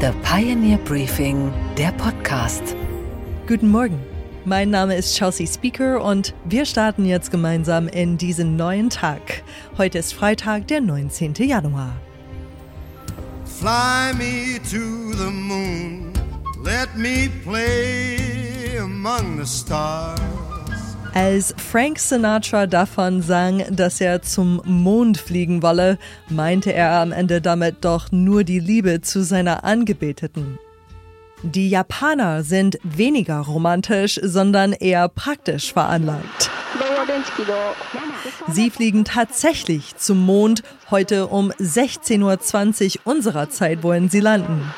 The Pioneer Briefing, der Podcast. Guten Morgen. Mein Name ist Chelsea Speaker und wir starten jetzt gemeinsam in diesen neuen Tag. Heute ist Freitag, der 19. Januar. Fly me to the moon, let me play among the stars. Als Frank Sinatra davon sang, dass er zum Mond fliegen wolle, meinte er am Ende damit doch nur die Liebe zu seiner Angebeteten. Die Japaner sind weniger romantisch, sondern eher praktisch veranlagt. Sie fliegen tatsächlich zum Mond. Heute um 16.20 Uhr unserer Zeit wollen sie landen.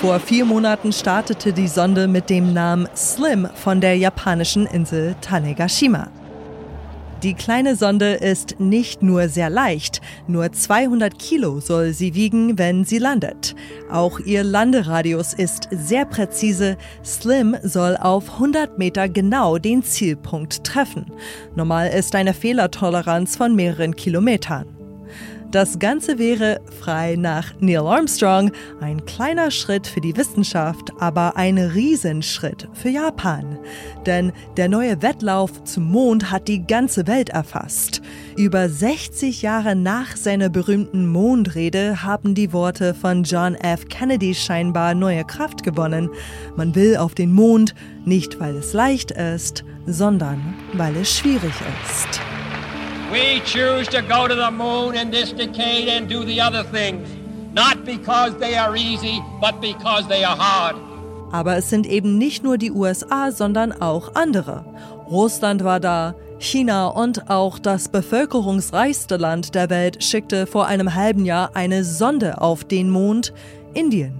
Vor vier Monaten startete die Sonde mit dem Namen Slim von der japanischen Insel Tanegashima. Die kleine Sonde ist nicht nur sehr leicht, nur 200 Kilo soll sie wiegen, wenn sie landet. Auch ihr Landeradius ist sehr präzise. Slim soll auf 100 Meter genau den Zielpunkt treffen. Normal ist eine Fehlertoleranz von mehreren Kilometern. Das Ganze wäre frei nach Neil Armstrong ein kleiner Schritt für die Wissenschaft, aber ein Riesenschritt für Japan. Denn der neue Wettlauf zum Mond hat die ganze Welt erfasst. Über 60 Jahre nach seiner berühmten Mondrede haben die Worte von John F. Kennedy scheinbar neue Kraft gewonnen. Man will auf den Mond, nicht weil es leicht ist, sondern weil es schwierig ist. We choose to go to the moon in this decade and do the other things, not because they are easy, but because they are hard. Aber es sind eben nicht nur die USA, sondern auch andere. Russland war da, China und auch das bevölkerungsreichste Land der Welt schickte vor einem halben Jahr eine Sonde auf den Mond, Indien.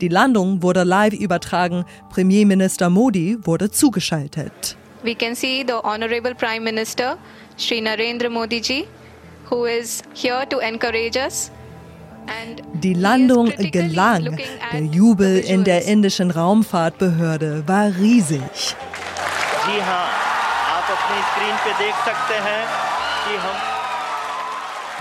Die Landung wurde live übertragen, Premierminister Modi wurde zugeschaltet. We can see the Honorable Prime Minister Sri Narendra Modi ji, who is here to encourage us. Die Landung gelang. Der Jubel in der indischen Raumfahrtbehörde war riesig.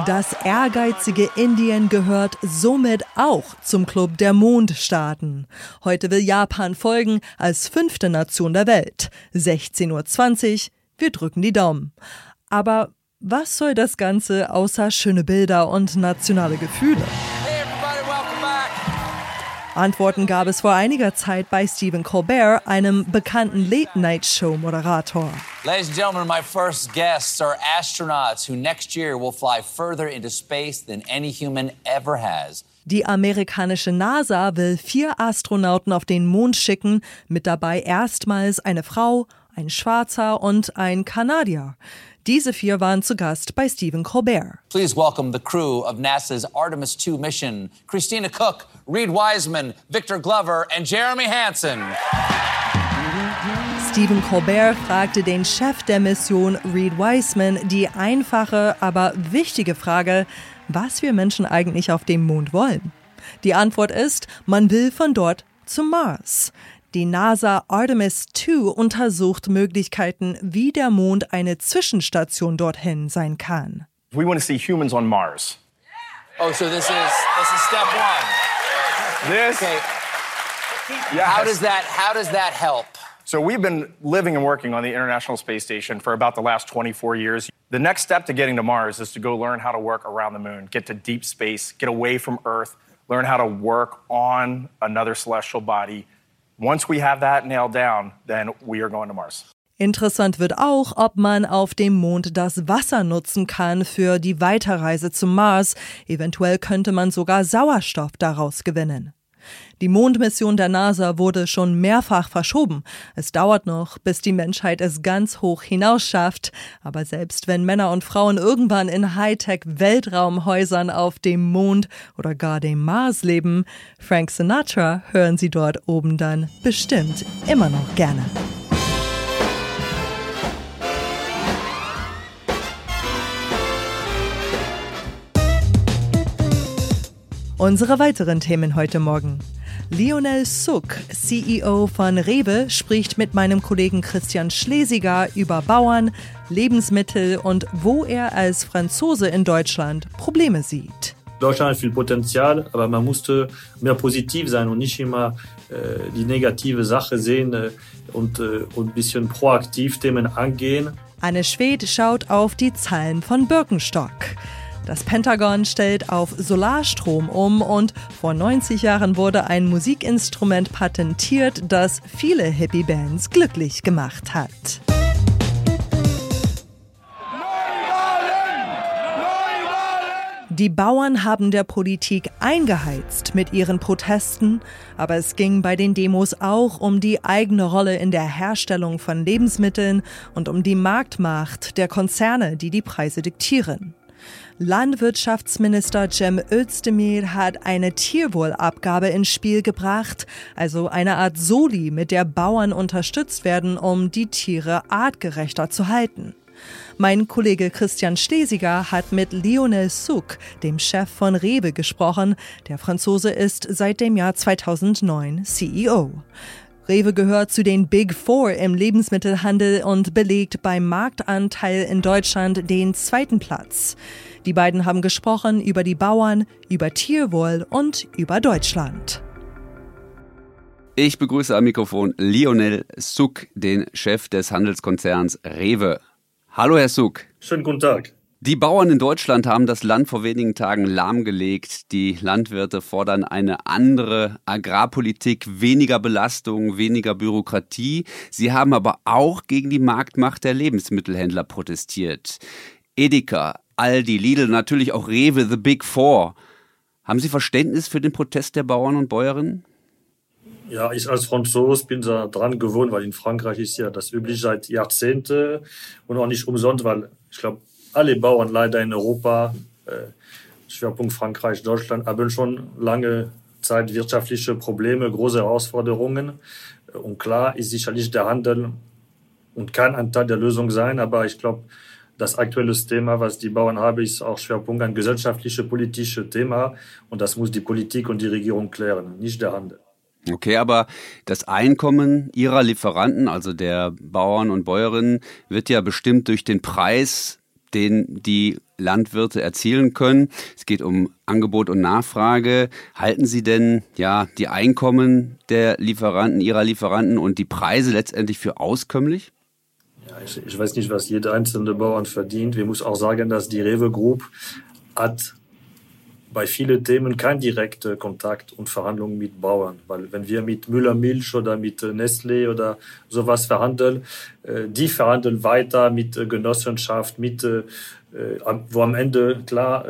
Das ehrgeizige Indien gehört somit auch zum Club der Mondstaaten. Heute will Japan folgen als fünfte Nation der Welt. 16.20 Uhr, wir drücken die Daumen. Aber was soll das Ganze außer schöne Bilder und nationale Gefühle? Antworten gab es vor einiger Zeit bei Stephen Colbert, einem bekannten Late-Night-Show-Moderator. Ladies and gentlemen, my first guests are astronauts who next year will fly further into space than any human ever has. Die amerikanische NASA will vier Astronauten auf den Mond schicken, mit dabei erstmals eine Frau, ein Schwarzer und ein Kanadier. Diese vier waren zu Gast bei Stephen Colbert. Please welcome the crew of NASA's Artemis 2 mission, Christina Cook, Reed Wiseman, Victor Glover and Jeremy Hansen. Stephen Colbert fragte den Chef der Mission, Reed Wiseman, die einfache, aber wichtige Frage, was wir Menschen eigentlich auf dem Mond wollen. Die Antwort ist, man will von dort zum Mars. Die NASA Artemis 2 untersucht Möglichkeiten, wie der Mond eine Zwischenstation dorthin sein kann. We want to see humans on Mars. Oh, so this is this is step one. This. Okay. Yes. How does that how does that help? So we've been living and working on the International Space Station for about the last 24 years. The next step to getting to Mars is to go learn how to work around the moon, get to deep space, get away from Earth, learn how to work on another celestial body Once we have that nailed down, then we are going to Mars. Interessant wird auch, ob man auf dem Mond das Wasser nutzen kann für die Weiterreise zum Mars. Eventuell könnte man sogar Sauerstoff daraus gewinnen. Die Mondmission der NASA wurde schon mehrfach verschoben. Es dauert noch, bis die Menschheit es ganz hoch hinaus schafft. Aber selbst wenn Männer und Frauen irgendwann in Hightech-Weltraumhäusern auf dem Mond oder gar dem Mars leben, Frank Sinatra hören sie dort oben dann bestimmt immer noch gerne. Unsere weiteren Themen heute Morgen. Lionel Suck, CEO von Rewe, spricht mit meinem Kollegen Christian Schlesiger über Bauern, Lebensmittel und wo er als Franzose in Deutschland Probleme sieht. Deutschland hat viel Potenzial, aber man musste mehr positiv sein und nicht immer äh, die negative Sache sehen äh, und, äh, und ein bisschen proaktiv Themen angehen. Anne Schwed schaut auf die Zahlen von Birkenstock. Das Pentagon stellt auf Solarstrom um und vor 90 Jahren wurde ein Musikinstrument patentiert, das viele Hippie-Bands glücklich gemacht hat. Die Bauern haben der Politik eingeheizt mit ihren Protesten, aber es ging bei den Demos auch um die eigene Rolle in der Herstellung von Lebensmitteln und um die Marktmacht der Konzerne, die die Preise diktieren. Landwirtschaftsminister Cem Özdemir hat eine Tierwohlabgabe ins Spiel gebracht, also eine Art Soli, mit der Bauern unterstützt werden, um die Tiere artgerechter zu halten. Mein Kollege Christian Stesiger hat mit Lionel Souk, dem Chef von Rewe, gesprochen. Der Franzose ist seit dem Jahr 2009 CEO. Rewe gehört zu den Big Four im Lebensmittelhandel und belegt beim Marktanteil in Deutschland den zweiten Platz. Die beiden haben gesprochen über die Bauern, über Tierwohl und über Deutschland. Ich begrüße am Mikrofon Lionel Suck, den Chef des Handelskonzerns Rewe. Hallo, Herr Suck. Schönen guten Tag. Die Bauern in Deutschland haben das Land vor wenigen Tagen lahmgelegt. Die Landwirte fordern eine andere Agrarpolitik, weniger Belastung, weniger Bürokratie. Sie haben aber auch gegen die Marktmacht der Lebensmittelhändler protestiert. Edeka, Aldi, Lidl, natürlich auch Rewe, The Big Four. Haben Sie Verständnis für den Protest der Bauern und Bäuerinnen? Ja, ich als Franzose bin da dran gewohnt, weil in Frankreich ist ja das üblich seit Jahrzehnten und auch nicht umsonst, weil ich glaube, alle Bauern leider in Europa, äh, Schwerpunkt Frankreich, Deutschland, haben schon lange Zeit wirtschaftliche Probleme, große Herausforderungen. Und klar ist sicherlich der Handel und kann ein Teil der Lösung sein, aber ich glaube, das aktuelle Thema, was die Bauern haben, ist auch Schwerpunkt ein gesellschaftliches, politisches Thema. Und das muss die Politik und die Regierung klären, nicht der Handel. Okay, aber das Einkommen Ihrer Lieferanten, also der Bauern und Bäuerinnen, wird ja bestimmt durch den Preis, den die Landwirte erzielen können. Es geht um Angebot und Nachfrage. Halten Sie denn ja die Einkommen der Lieferanten, Ihrer Lieferanten und die Preise letztendlich für auskömmlich? Ja, ich, ich weiß nicht, was jeder einzelne Bauern verdient. Wir müssen auch sagen, dass die Rewe Group hat bei vielen Themen kein direkter Kontakt und Verhandlungen mit Bauern. Weil wenn wir mit Müller Milch oder mit Nestlé oder sowas verhandeln, äh, die verhandeln weiter mit äh, Genossenschaft, mit, äh, wo am Ende klar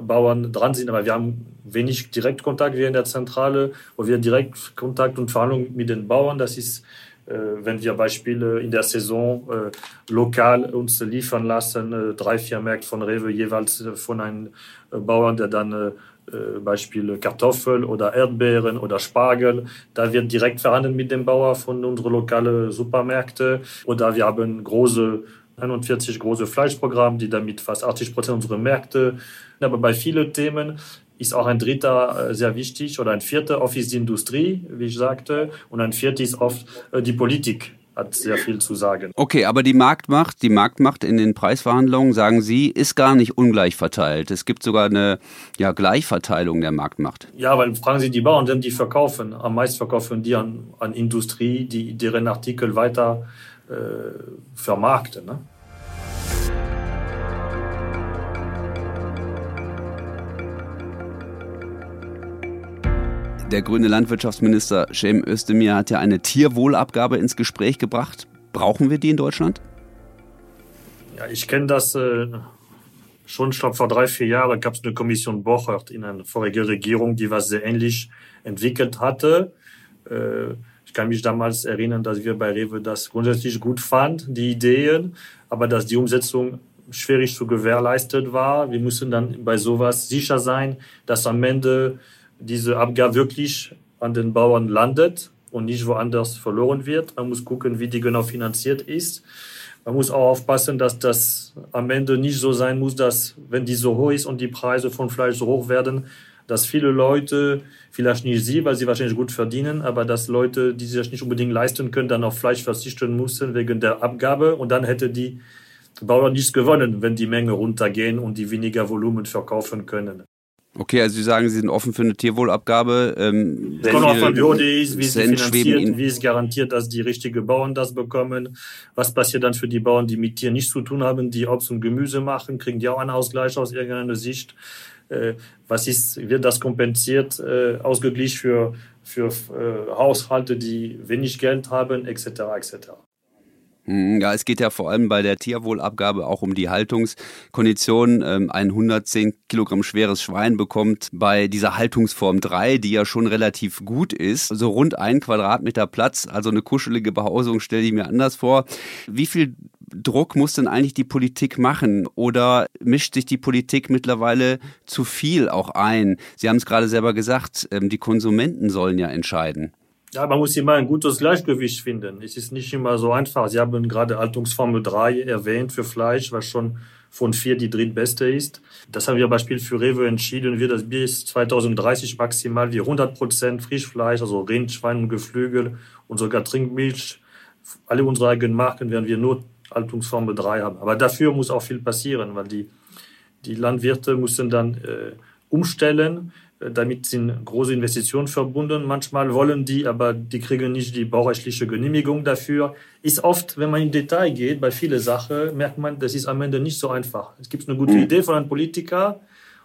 Bauern dran sind, aber wir haben wenig Direktkontakt wir in der Zentrale, wo wir direkt Kontakt und Verhandlungen mit den Bauern, das ist wenn wir Beispiele in der Saison äh, lokal uns liefern lassen, äh, drei, vier Märkte von Rewe jeweils von einem Bauern, der dann äh, Beispiel Kartoffel oder Erdbeeren oder Spargel. Da wird direkt verhandelt mit dem Bauer von unseren lokalen Supermärkten. Oder wir haben große 41 große Fleischprogramme, die damit fast 80 Prozent unserer Märkte. Aber bei vielen Themen ist auch ein dritter äh, sehr wichtig oder ein vierter oft ist die Industrie, wie ich sagte, und ein vierter ist oft äh, die Politik hat sehr viel zu sagen. Okay, aber die Marktmacht, die Marktmacht in den Preisverhandlungen, sagen Sie, ist gar nicht ungleich verteilt. Es gibt sogar eine ja, Gleichverteilung der Marktmacht. Ja, weil fragen Sie die Bauern, denn die verkaufen. Am meisten verkaufen die an, an Industrie, die deren Artikel weiter äh, vermarkten. Ne? Der grüne Landwirtschaftsminister Cem Özdemir hat ja eine Tierwohlabgabe ins Gespräch gebracht. Brauchen wir die in Deutschland? Ja, ich kenne das äh, schon, ich glaube, vor drei, vier Jahren gab es eine Kommission Bochert in einer vorigen Regierung, die was sehr ähnlich entwickelt hatte. Äh, ich kann mich damals erinnern, dass wir bei Rewe das grundsätzlich gut fanden, die Ideen, aber dass die Umsetzung schwierig zu gewährleistet war. Wir müssen dann bei sowas sicher sein, dass am Ende diese Abgabe wirklich an den Bauern landet und nicht woanders verloren wird. Man muss gucken, wie die genau finanziert ist. Man muss auch aufpassen, dass das am Ende nicht so sein muss, dass wenn die so hoch ist und die Preise von Fleisch so hoch werden, dass viele Leute, vielleicht nicht sie, weil sie wahrscheinlich gut verdienen, aber dass Leute, die sich nicht unbedingt leisten können, dann auf Fleisch verzichten müssen wegen der Abgabe und dann hätte die Bauern nichts gewonnen, wenn die Menge runtergehen und die weniger Volumen verkaufen können. Okay, also Sie sagen, Sie sind offen für eine Tierwohlabgabe. Ähm, es kommt auch von die ist, wie sie finanziert, wie es garantiert, dass die richtigen Bauern das bekommen. Was passiert dann für die Bauern, die mit Tieren nichts zu tun haben, die Obst und Gemüse machen? Kriegen die auch einen Ausgleich aus irgendeiner Sicht? Äh, was ist, wird das kompensiert, äh, ausgeglichen für, für äh, Haushalte, die wenig Geld haben, etc. etc. Hm, ja, es geht ja vor allem bei der Tierwohlabgabe auch um die Haltungskondition. Ähm, ein 110 Kilogramm schweres Schwein bekommt bei dieser Haltungsform 3, die ja schon relativ gut ist, so rund ein Quadratmeter Platz, also eine kuschelige Behausung stelle ich mir anders vor. Wie viel Druck muss denn eigentlich die Politik machen? Oder mischt sich die Politik mittlerweile zu viel auch ein? Sie haben es gerade selber gesagt, ähm, die Konsumenten sollen ja entscheiden. Ja, man muss immer ein gutes Gleichgewicht finden. Es ist nicht immer so einfach. Sie haben gerade Haltungsformel 3 erwähnt für Fleisch, was schon von vier die drittbeste ist. Das haben wir Beispiel für Rewe entschieden. Wir das bis 2030 maximal wie 100 Prozent Frischfleisch, also Rind, Schwein und Geflügel und sogar Trinkmilch. Alle unsere eigenen Marken werden wir nur Haltungsformel 3 haben. Aber dafür muss auch viel passieren, weil die, die Landwirte müssen dann äh, umstellen damit sind große Investitionen verbunden. Manchmal wollen die, aber die kriegen nicht die baurechtliche Genehmigung dafür. Ist oft, wenn man im Detail geht, bei vielen Sachen, merkt man, das ist am Ende nicht so einfach. Es gibt eine gute mhm. Idee von einem Politiker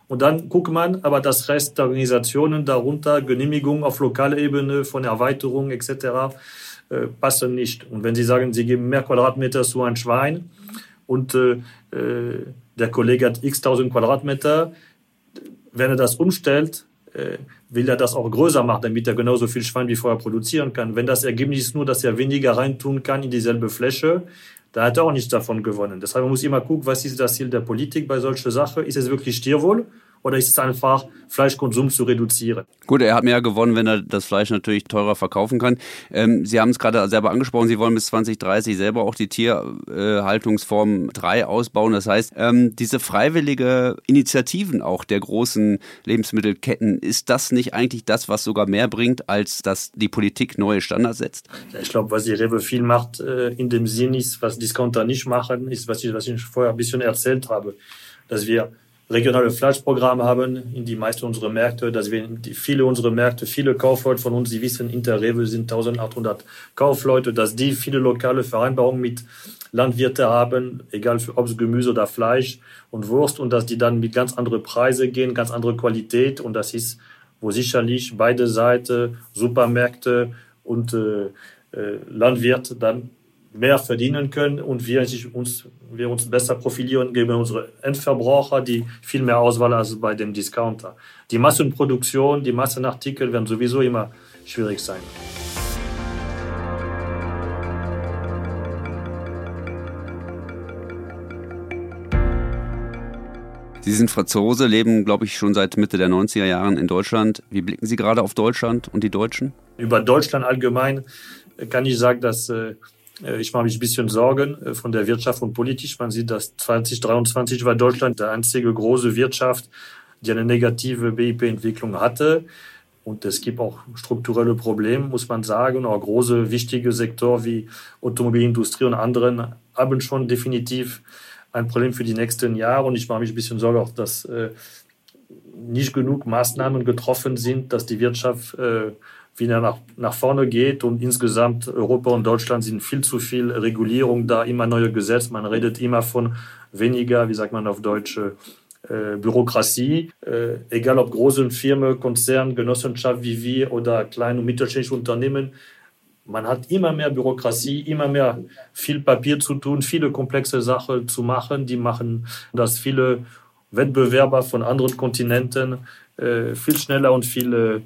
und dann guckt man, aber das Rest der Organisationen darunter, Genehmigung auf lokaler Ebene von Erweiterung etc., äh, passen nicht. Und wenn Sie sagen, Sie geben mehr Quadratmeter zu ein Schwein und äh, äh der Kollege hat x tausend Quadratmeter, wenn er das umstellt, will er das auch größer machen, damit er genauso viel Schwein wie vorher produzieren kann. Wenn das Ergebnis ist nur, dass er weniger reintun kann in dieselbe Fläche, da hat er auch nichts davon gewonnen. Deshalb muss man immer gucken, was ist das Ziel der Politik bei solchen Sachen? Ist es wirklich Tierwohl oder ist es einfach, Fleischkonsum zu reduzieren? Gut, er hat mehr gewonnen, wenn er das Fleisch natürlich teurer verkaufen kann. Ähm, Sie haben es gerade selber angesprochen, Sie wollen bis 2030 selber auch die Tierhaltungsform 3 ausbauen. Das heißt, ähm, diese freiwillige Initiativen auch der großen Lebensmittelketten, ist das nicht eigentlich das, was sogar mehr bringt, als dass die Politik neue Standards setzt? Ja, ich glaube, was die Rewe viel macht, äh, in dem Sinn ist, was Discounter nicht machen, ist, was ich, was ich vorher ein bisschen erzählt habe, dass wir regionale Fleischprogramme haben in die meisten unserer Märkte, dass wir die, viele unserer Märkte, viele Kaufleute von uns, die wissen, Interrewe sind 1800 Kaufleute, dass die viele lokale Vereinbarungen mit Landwirte haben, egal für Obst, Gemüse oder Fleisch und Wurst und dass die dann mit ganz anderen Preise gehen, ganz andere Qualität und das ist, wo sicherlich beide Seiten, Supermärkte und äh, äh, Landwirt dann mehr verdienen können und wir uns, wir uns besser profilieren gegen unsere Endverbraucher, die viel mehr Auswahl als bei dem Discounter. Die Massenproduktion, die Massenartikel werden sowieso immer schwierig sein. Sie sind Franzose, leben, glaube ich, schon seit Mitte der 90er Jahren in Deutschland. Wie blicken Sie gerade auf Deutschland und die Deutschen? Über Deutschland allgemein kann ich sagen, dass äh, ich mache mich ein bisschen Sorgen äh, von der Wirtschaft und politisch. Man sieht, dass 2023 war Deutschland der einzige große Wirtschaft, die eine negative BIP-Entwicklung hatte. Und es gibt auch strukturelle Probleme, muss man sagen. Auch große, wichtige Sektoren wie Automobilindustrie und anderen haben schon definitiv ein Problem für die nächsten Jahre. Und ich mache mich ein bisschen Sorge auch, dass äh, nicht genug Maßnahmen getroffen sind, dass die Wirtschaft äh, wieder nach, nach vorne geht. Und insgesamt Europa und Deutschland sind viel zu viel Regulierung da, immer neue Gesetze. Man redet immer von weniger, wie sagt man auf Deutsch, äh, Bürokratie. Äh, egal ob große Firmen, Konzerne, Genossenschaft wie wir oder kleine und mittelständische Unternehmen. Man hat immer mehr Bürokratie, immer mehr viel Papier zu tun, viele komplexe Sachen zu machen. Die machen, dass viele Wettbewerber von anderen Kontinenten äh, viel schneller und viel äh,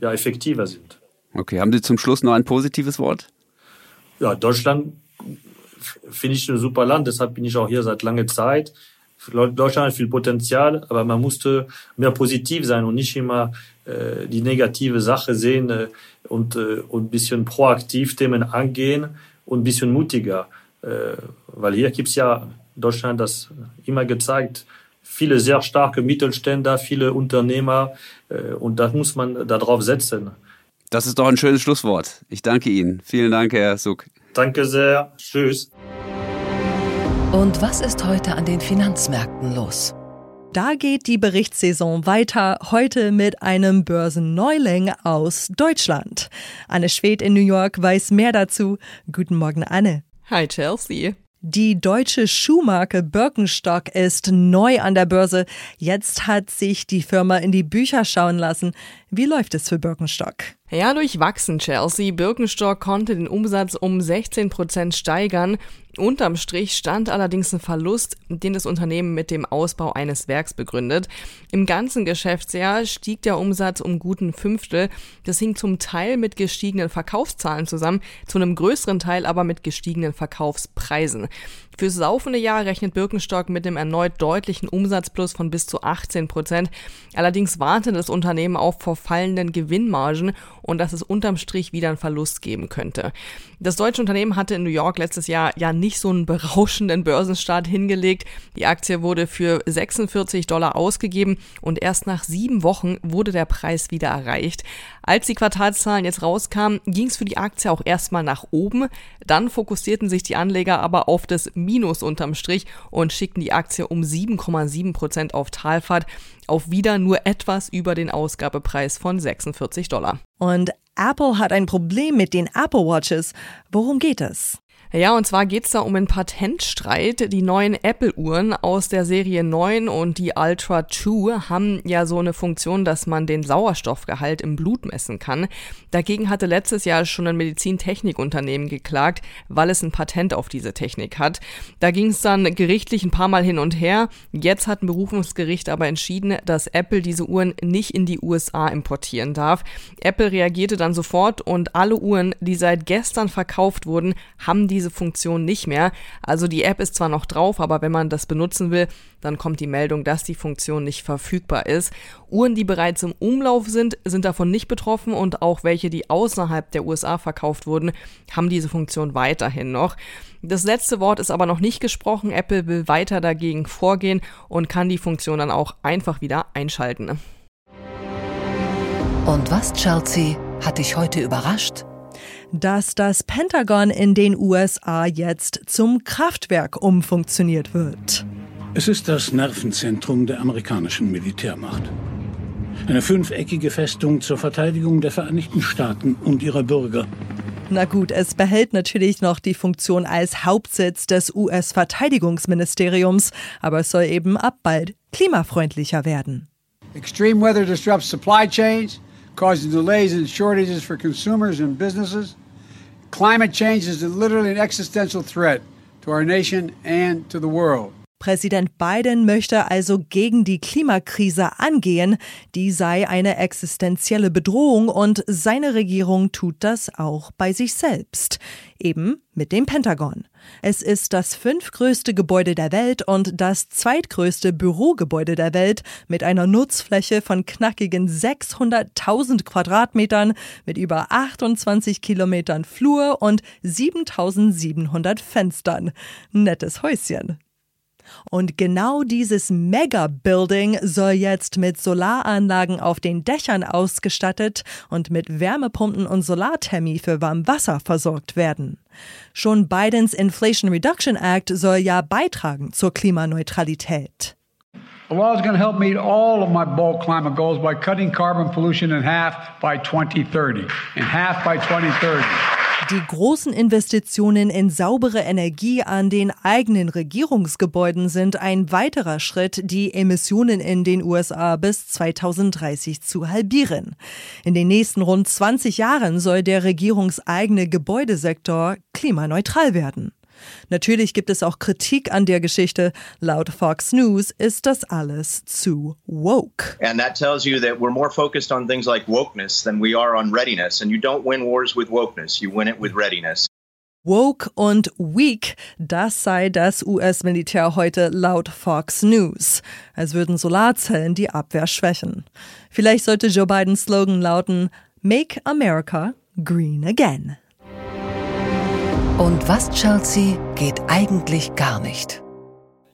ja, effektiver sind. Okay, haben Sie zum Schluss noch ein positives Wort? Ja, Deutschland finde ich ein super Land, deshalb bin ich auch hier seit langer Zeit. Deutschland hat viel Potenzial, aber man musste mehr positiv sein und nicht immer äh, die negative Sache sehen äh, und, äh, und ein bisschen proaktiv Themen angehen und ein bisschen mutiger. Äh, weil hier gibt es ja Deutschland das immer gezeigt, viele sehr starke Mittelständler, viele Unternehmer äh, und da muss man darauf setzen. Das ist doch ein schönes Schlusswort. Ich danke Ihnen. Vielen Dank, Herr Suck. Danke sehr. Tschüss. Und was ist heute an den Finanzmärkten los? Da geht die Berichtssaison weiter, heute mit einem Börsenneuling aus Deutschland. Anne Schwed in New York weiß mehr dazu. Guten Morgen, Anne. Hi, Chelsea. Die deutsche Schuhmarke Birkenstock ist neu an der Börse. Jetzt hat sich die Firma in die Bücher schauen lassen. Wie läuft es für Birkenstock? Ja, durchwachsen Chelsea. Birkenstock konnte den Umsatz um 16 Prozent steigern. Unterm Strich stand allerdings ein Verlust, den das Unternehmen mit dem Ausbau eines Werks begründet. Im ganzen Geschäftsjahr stieg der Umsatz um guten Fünftel. Das hing zum Teil mit gestiegenen Verkaufszahlen zusammen, zu einem größeren Teil aber mit gestiegenen Verkaufspreisen. Fürs laufende Jahr rechnet Birkenstock mit dem erneut deutlichen Umsatzplus von bis zu 18 Prozent. Allerdings wartet das Unternehmen auch vor fallenden Gewinnmargen und dass es unterm Strich wieder einen Verlust geben könnte. Das deutsche Unternehmen hatte in New York letztes Jahr ja nicht so einen berauschenden Börsenstart hingelegt. Die Aktie wurde für 46 Dollar ausgegeben und erst nach sieben Wochen wurde der Preis wieder erreicht. Als die Quartalszahlen jetzt rauskamen, ging es für die Aktie auch erstmal nach oben. Dann fokussierten sich die Anleger aber auf das Minus unterm Strich und schickten die Aktie um 7,7 Prozent auf Talfahrt auf wieder nur etwas über den Ausgabepreis von 46 Dollar. Und Apple hat ein Problem mit den Apple Watches. Worum geht es? Ja, und zwar geht's da um einen Patentstreit. Die neuen Apple-Uhren aus der Serie 9 und die Ultra 2 haben ja so eine Funktion, dass man den Sauerstoffgehalt im Blut messen kann. Dagegen hatte letztes Jahr schon ein Medizintechnikunternehmen geklagt, weil es ein Patent auf diese Technik hat. Da ging's dann gerichtlich ein paar Mal hin und her. Jetzt hat ein Berufungsgericht aber entschieden, dass Apple diese Uhren nicht in die USA importieren darf. Apple reagierte dann sofort und alle Uhren, die seit gestern verkauft wurden, haben die diese Funktion nicht mehr. Also die App ist zwar noch drauf, aber wenn man das benutzen will, dann kommt die Meldung, dass die Funktion nicht verfügbar ist. Uhren, die bereits im Umlauf sind, sind davon nicht betroffen und auch welche, die außerhalb der USA verkauft wurden, haben diese Funktion weiterhin noch. Das letzte Wort ist aber noch nicht gesprochen. Apple will weiter dagegen vorgehen und kann die Funktion dann auch einfach wieder einschalten. Und was, Chelsea, hat dich heute überrascht? Dass das Pentagon in den USA jetzt zum Kraftwerk umfunktioniert wird. Es ist das Nervenzentrum der amerikanischen Militärmacht. Eine fünfeckige Festung zur Verteidigung der Vereinigten Staaten und ihrer Bürger. Na gut, es behält natürlich noch die Funktion als Hauptsitz des US-Verteidigungsministeriums, aber es soll eben ab bald klimafreundlicher werden. Extreme weather disrupts supply chains, causing delays and shortages for consumers and businesses. Climate change is literally an existential threat to our nation and to the world. Präsident Biden möchte also gegen die Klimakrise angehen, die sei eine existenzielle Bedrohung und seine Regierung tut das auch bei sich selbst, eben mit dem Pentagon. Es ist das fünftgrößte Gebäude der Welt und das zweitgrößte Bürogebäude der Welt mit einer Nutzfläche von knackigen 600.000 Quadratmetern, mit über 28 Kilometern Flur und 7700 Fenstern. Nettes Häuschen. Und genau dieses Mega-Building soll jetzt mit Solaranlagen auf den Dächern ausgestattet und mit Wärmepumpen und Solarthermie für Warmwasser versorgt werden. Schon Bidens Inflation Reduction Act soll ja beitragen zur Klimaneutralität. The law is going to help meet all of my bold climate goals by cutting carbon pollution in half by 2030. In half by 2030. Die großen Investitionen in saubere Energie an den eigenen Regierungsgebäuden sind ein weiterer Schritt, die Emissionen in den USA bis 2030 zu halbieren. In den nächsten rund 20 Jahren soll der regierungseigene Gebäudesektor klimaneutral werden. Natürlich gibt es auch Kritik an der Geschichte. Laut Fox News ist das alles zu woke. And that tells you that we're more focused on things like wokeness than we are on readiness. And you don't win wars with wokeness, you win it with readiness. Woke und weak, das sei das US-Militär heute laut Fox News. Als würden Solarzellen die Abwehr schwächen. Vielleicht sollte Joe Bidens Slogan lauten Make America Green Again. Und was, Chelsea, geht eigentlich gar nicht?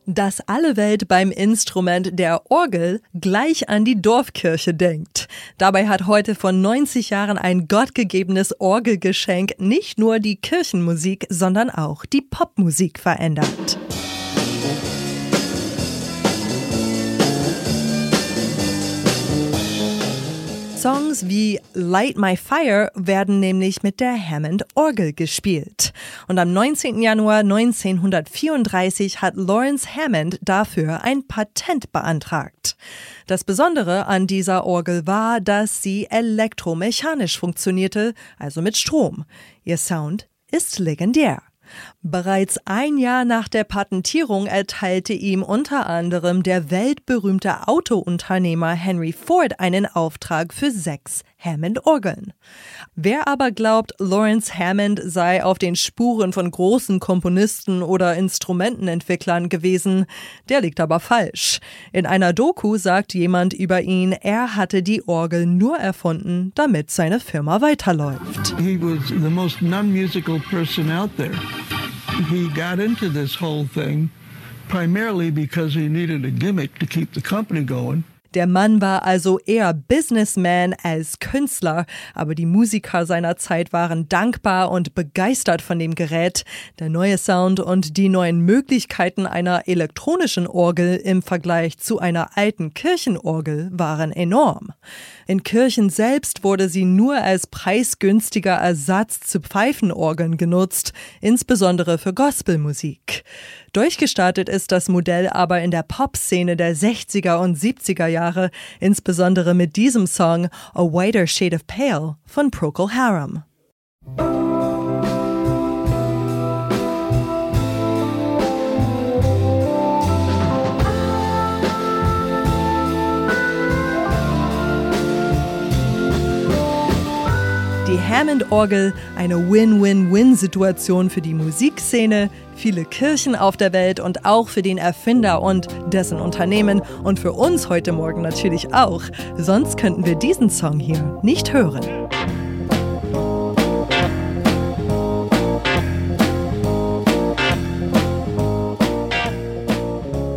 Dass alle Welt beim Instrument der Orgel gleich an die Dorfkirche denkt. Dabei hat heute vor 90 Jahren ein gottgegebenes Orgelgeschenk nicht nur die Kirchenmusik, sondern auch die Popmusik verändert. Songs wie Light My Fire werden nämlich mit der Hammond-Orgel gespielt. Und am 19. Januar 1934 hat Lawrence Hammond dafür ein Patent beantragt. Das Besondere an dieser Orgel war, dass sie elektromechanisch funktionierte, also mit Strom. Ihr Sound ist legendär. Bereits ein Jahr nach der Patentierung erteilte ihm unter anderem der weltberühmte Autounternehmer Henry Ford einen Auftrag für sechs Hammond-Orgeln. Wer aber glaubt, Lawrence Hammond sei auf den Spuren von großen Komponisten oder Instrumentenentwicklern gewesen, der liegt aber falsch. In einer Doku sagt jemand über ihn, er hatte die Orgel nur erfunden, damit seine Firma weiterläuft. He was the most non-musical person out there. He got into this whole thing primarily because he needed a gimmick to keep the company going. Der Mann war also eher Businessman als Künstler, aber die Musiker seiner Zeit waren dankbar und begeistert von dem Gerät. Der neue Sound und die neuen Möglichkeiten einer elektronischen Orgel im Vergleich zu einer alten Kirchenorgel waren enorm. In Kirchen selbst wurde sie nur als preisgünstiger Ersatz zu Pfeifenorgeln genutzt, insbesondere für Gospelmusik. Durchgestartet ist das Modell aber in der Popszene der 60er und 70er Jahre, insbesondere mit diesem Song A Whiter Shade of Pale von Procol Harum. Die Hammond-Orgel, eine Win-Win-Win-Situation für die Musikszene, viele Kirchen auf der Welt und auch für den Erfinder und dessen Unternehmen und für uns heute Morgen natürlich auch. Sonst könnten wir diesen Song hier nicht hören.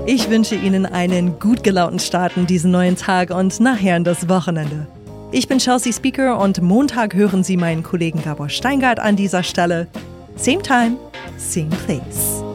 Ich wünsche Ihnen einen gut gelaunten Start in diesen neuen Tag und nachher in das Wochenende. Ich bin Chelsea Speaker und Montag hören Sie meinen Kollegen Gabor Steingart an dieser Stelle. Same time, same place.